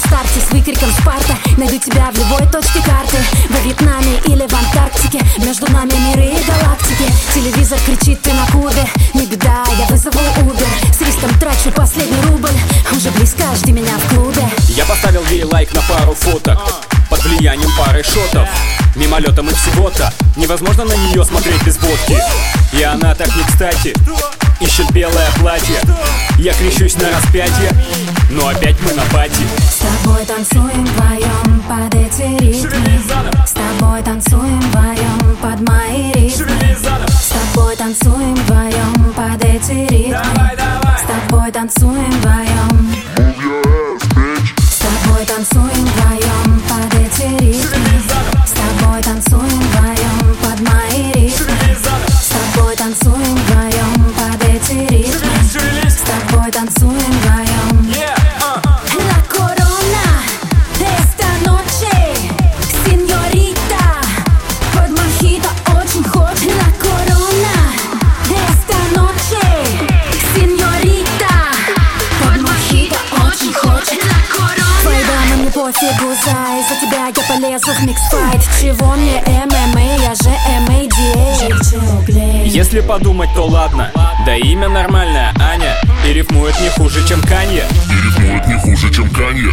старте с выкриком Спарта. Найду тебя в любой точке карты. Во Вьетнаме или в Антарктике. Между нами миры и галактики. Телевизор кричит, ты на Кубе. Не беда, я вызову Uber. С риском трачу последний рубль. Уже близко, жди меня в клубе. Я поставил ей лайк на пару фоток. Под влиянием пары шотов. Мимолетом и всего-то. Невозможно на нее смотреть без водки. И она так не кстати. Ищет белое платье. Я крещусь на распятие. Но опять мы на пати танцуем вдвоем под эти ритмы С тобой танцуем вдвоем С тобой танцуем вдвоем под эти ритмы С тобой танцуем вдвоем под мои ритмы. С тобой танцуем вдвоем под эти ритмы С тобой танцуем вдвоем пофигу, зай, за тебя я полезу в миксфайт. Чего мне ММА, я же МАД. Если подумать, то ладно. Да имя нормальное, Аня. И рифмует не хуже, чем Канье. И рифмует не хуже, чем Канье